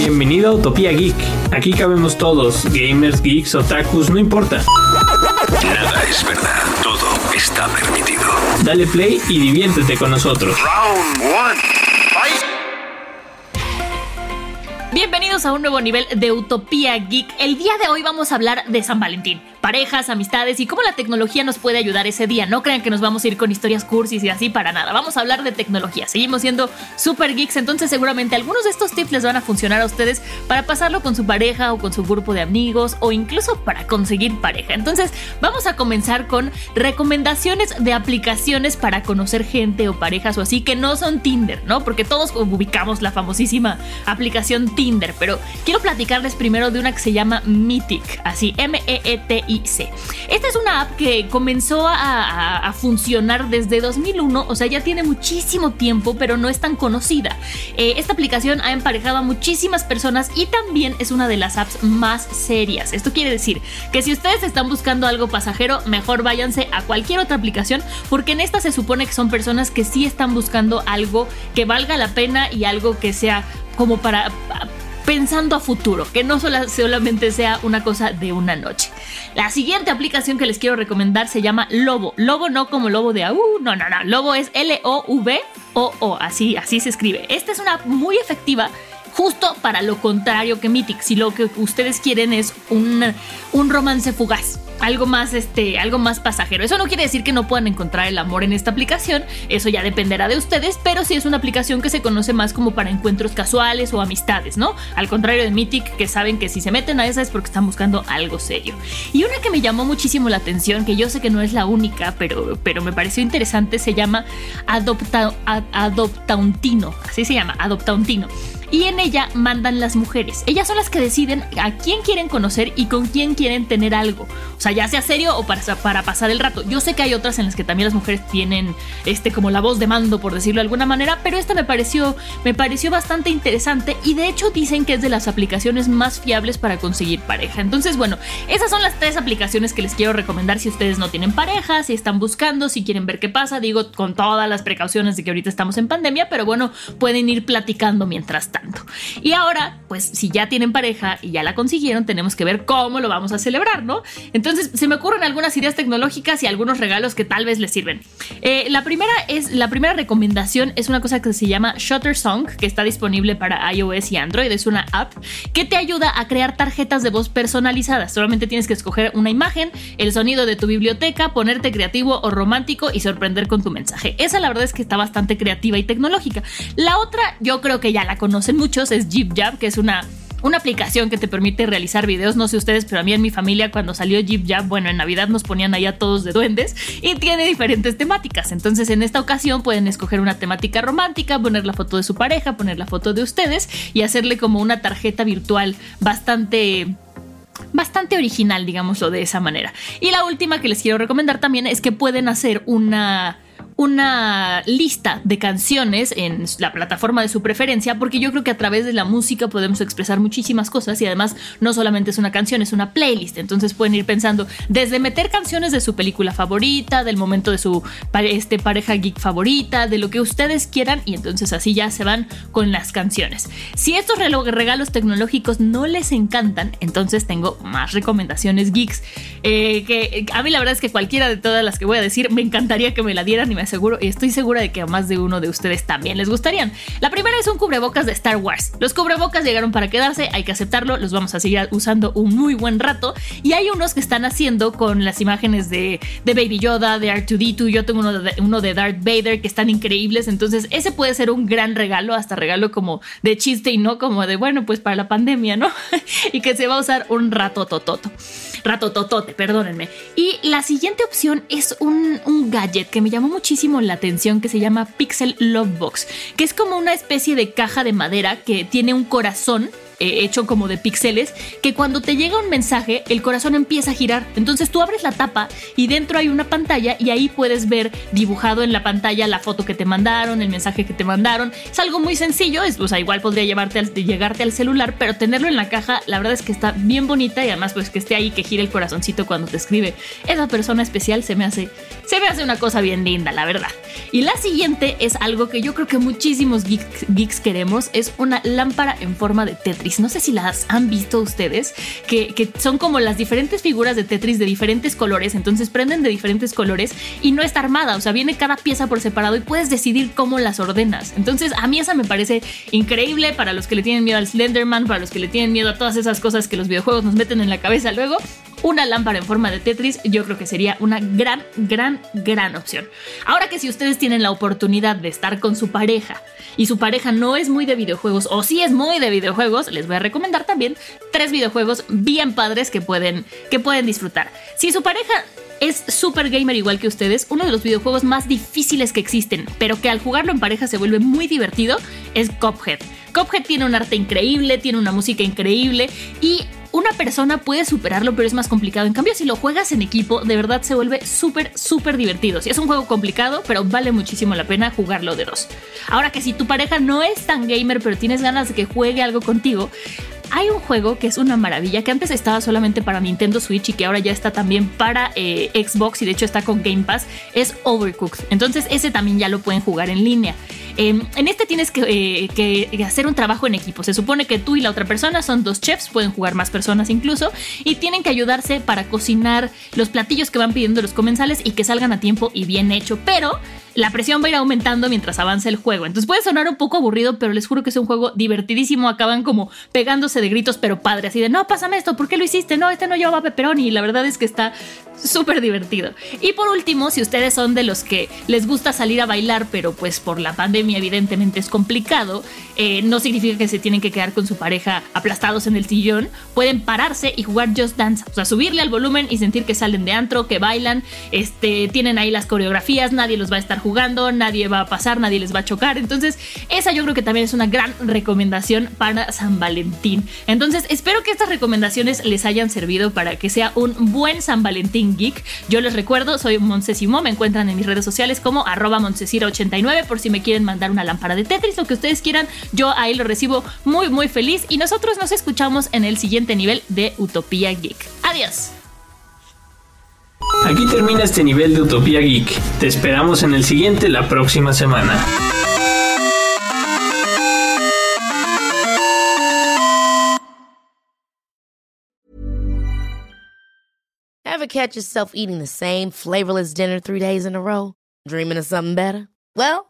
Bienvenido a Utopía Geek. Aquí cabemos todos, gamers, geeks, otakus, no importa. Nada es verdad, todo está permitido. Dale play y diviértete con nosotros. Round one, fight. Bienvenidos a un nuevo nivel de Utopía Geek. El día de hoy vamos a hablar de San Valentín, parejas, amistades y cómo la tecnología nos puede ayudar ese día. No crean que nos vamos a ir con historias cursis y así para nada. Vamos a hablar de tecnología. Seguimos siendo super geeks, entonces seguramente algunos de estos tips les van a funcionar a ustedes para pasarlo con su pareja o con su grupo de amigos o incluso para conseguir pareja. Entonces vamos a comenzar con recomendaciones de aplicaciones para conocer gente o parejas o así que no son Tinder, ¿no? Porque todos ubicamos la famosísima aplicación Tinder, pero quiero platicarles primero de una que se llama Mythic, así Esta es una app que comenzó a, funcionar desde 2001, o sea, ya tiene muchísimo tiempo, pero no es tan conocida. Eh, esta aplicación ha emparejado a muchísimas personas y también es una de las apps más serias. Esto quiere decir que si ustedes están buscando algo pasajero, mejor váyanse a cualquier otra aplicación, porque en esta se supone que son personas que sí están buscando algo que valga la pena y algo que sea como para pa- pensando a futuro, que no sola- solamente sea una cosa de una noche. La siguiente aplicación que les quiero recomendar se llama Lobo. Lobo no como lobo de AU, no, no, no. Lobo es L-O-V-O-O, así, así se escribe. Esta es una muy efectiva. Justo para lo contrario que Mythic, si lo que ustedes quieren es un, un romance fugaz, algo más, este, algo más pasajero. Eso no quiere decir que no puedan encontrar el amor en esta aplicación, eso ya dependerá de ustedes, pero sí es una aplicación que se conoce más como para encuentros casuales o amistades, ¿no? Al contrario de Mythic, que saben que si se meten a esa es porque están buscando algo serio. Y una que me llamó muchísimo la atención, que yo sé que no es la única, pero, pero me pareció interesante, se llama Adopta, Ad- Adoptauntino, así se llama, Adoptauntino y en ella mandan las mujeres. Ellas son las que deciden a quién quieren conocer y con quién quieren tener algo. O sea, ya sea serio o para, para pasar el rato. Yo sé que hay otras en las que también las mujeres tienen este como la voz de mando, por decirlo de alguna manera, pero esta me pareció, me pareció bastante interesante y de hecho dicen que es de las aplicaciones más fiables para conseguir pareja. Entonces, bueno, esas son las tres aplicaciones que les quiero recomendar si ustedes no tienen pareja, si están buscando, si quieren ver qué pasa. Digo, con todas las precauciones de que ahorita estamos en pandemia, pero bueno, pueden ir platicando mientras tanto. Y ahora, pues si ya tienen pareja y ya la consiguieron, tenemos que ver cómo lo vamos a celebrar, ¿no? Entonces, se me ocurren algunas ideas tecnológicas y algunos regalos que tal vez les sirven. Eh, la primera es, la primera recomendación es una cosa que se llama Shutter Song, que está disponible para iOS y Android. Es una app que te ayuda a crear tarjetas de voz personalizadas. Solamente tienes que escoger una imagen, el sonido de tu biblioteca, ponerte creativo o romántico y sorprender con tu mensaje. Esa la verdad es que está bastante creativa y tecnológica. La otra, yo creo que ya la conocen muchos, es JibJab, que es una una aplicación que te permite realizar videos, no sé ustedes, pero a mí en mi familia cuando salió JibJab, bueno, en Navidad nos ponían ahí a todos de duendes y tiene diferentes temáticas. Entonces en esta ocasión pueden escoger una temática romántica, poner la foto de su pareja, poner la foto de ustedes y hacerle como una tarjeta virtual bastante bastante original, digámoslo de esa manera. Y la última que les quiero recomendar también es que pueden hacer una una lista de canciones en la plataforma de su preferencia, porque yo creo que a través de la música podemos expresar muchísimas cosas y además no solamente es una canción, es una playlist. Entonces pueden ir pensando desde meter canciones de su película favorita, del momento de su este, pareja geek favorita, de lo que ustedes quieran y entonces así ya se van con las canciones. Si estos regalos tecnológicos no les encantan, entonces tengo más recomendaciones geeks. eh, que eh, a mí la verdad es que cualquiera de todas las que voy a decir me encantaría que me la dieran y me aseguro, y estoy segura de que a más de uno de ustedes también les gustarían. La primera es un cubrebocas de Star Wars. Los cubrebocas llegaron para quedarse, hay que aceptarlo, los vamos a seguir usando un muy buen rato. Y hay unos que están haciendo con las imágenes de, de Baby Yoda, de R2D2, yo tengo uno de, uno de Darth Vader que están increíbles, entonces ese puede ser un gran regalo, hasta regalo como de chiste y no como de, bueno, pues para la pandemia, ¿no? y que se va a usar un rato tototo. Rato totote, perdónenme. Y la siguiente opción es un, un gadget que me llamó muchísimo la atención que se llama Pixel Love Box, que es como una especie de caja de madera que tiene un corazón eh, hecho como de píxeles, que cuando te llega un mensaje, el corazón empieza a girar. Entonces tú abres la tapa y dentro hay una pantalla y ahí puedes ver dibujado en la pantalla la foto que te mandaron, el mensaje que te mandaron. Es algo muy sencillo, es, o igual podría llevarte al, llegarte al celular, pero tenerlo en la caja, la verdad es que está bien bonita y además pues que esté ahí, que gire el corazoncito cuando te escribe. Esa persona especial se me hace, se me hace una cosa bien linda, la verdad. Y la siguiente es algo que yo creo que muchísimos geeks, queremos, es una lámpara en forma de Tetris. No sé si las han visto ustedes, que, son como las diferentes figuras de Tetris de diferentes colores, entonces prenden de diferentes colores y no está armada, o sea, viene cada pieza por separado y puedes decidir cómo las ordenas. Entonces, a mí esa me parece increíble para los que le tienen miedo al Slenderman, para los que le tienen miedo a todas esas cosas que los videojuegos nos meten en la cabeza luego una lámpara en forma de Tetris, yo creo que sería una gran, gran, gran opción. Ahora que si ustedes tienen la oportunidad de estar con su pareja y su pareja no es muy de videojuegos o sí es muy de videojuegos, les voy a recomendar también tres videojuegos bien padres que pueden, que pueden disfrutar. Si su pareja es super gamer igual que ustedes, uno de los videojuegos más difíciles que existen, pero que al jugarlo en pareja se vuelve muy divertido, es Cuphead. Cuphead tiene un arte increíble, tiene una música increíble y una persona puede superarlo, pero es más complicado. En cambio, si lo juegas en equipo, de verdad se vuelve súper, súper divertido. Si es un juego complicado, pero vale muchísimo la pena jugarlo de dos. Ahora que si tu pareja no es tan gamer, pero tienes ganas de que juegue algo contigo, hay un juego que es una maravilla, que antes estaba solamente para Nintendo Switch y que ahora ya está también para eh, Xbox y de hecho está con Game Pass, es Overcooked. Entonces ese también ya lo pueden jugar en línea. Em, en este tienes eh, que, hacer un trabajo en equipo. Se supone que tú y la otra persona son dos chefs, pueden jugar más personas incluso, y tienen que ayudarse para cocinar los platillos que van pidiendo los comensales y que salgan a tiempo y bien hecho. Pero la presión va a ir aumentando mientras avanza el juego. Entonces puede sonar un poco aburrido, pero les juro que es un juego divertidísimo. Acaban como pegándose de gritos, pero padre, así de no, pásame esto, ¿por qué lo hiciste? No, este no llevaba pepperoni. La verdad es que está súper divertido. Y por último, si ustedes son de los que les gusta salir a bailar, pero pues por la pandemia evidentemente es complicado, eh, no significa que se tienen que quedar con su pareja aplastados en el sillón, pueden pararse y jugar Just Dance, o sea, subirle al volumen y sentir que salen de antro, que bailan, este, tienen ahí las coreografías, nadie los va a estar jugando, nadie va a pasar, nadie les va a chocar. Entonces, esa yo creo que también es una gran recomendación para San Valentín. Entonces, espero que estas recomendaciones les hayan servido para que sea un buen San Valentín Geek. Yo les recuerdo, soy Moncesimo, me encuentran en mis redes sociales como arroba 89 por si me quieren mandar una lámpara de Tetris, lo que ustedes quieran, yo ahí lo recibo muy muy feliz y nosotros nos escuchamos en el siguiente nivel de Utopía Geek. Adiós. Aquí termina este nivel de Utopía Geek. Te esperamos en el siguiente la próxima semana. Ever catch yourself eating the same flavorless dinner three days in a row? Dreaming of something better? Well,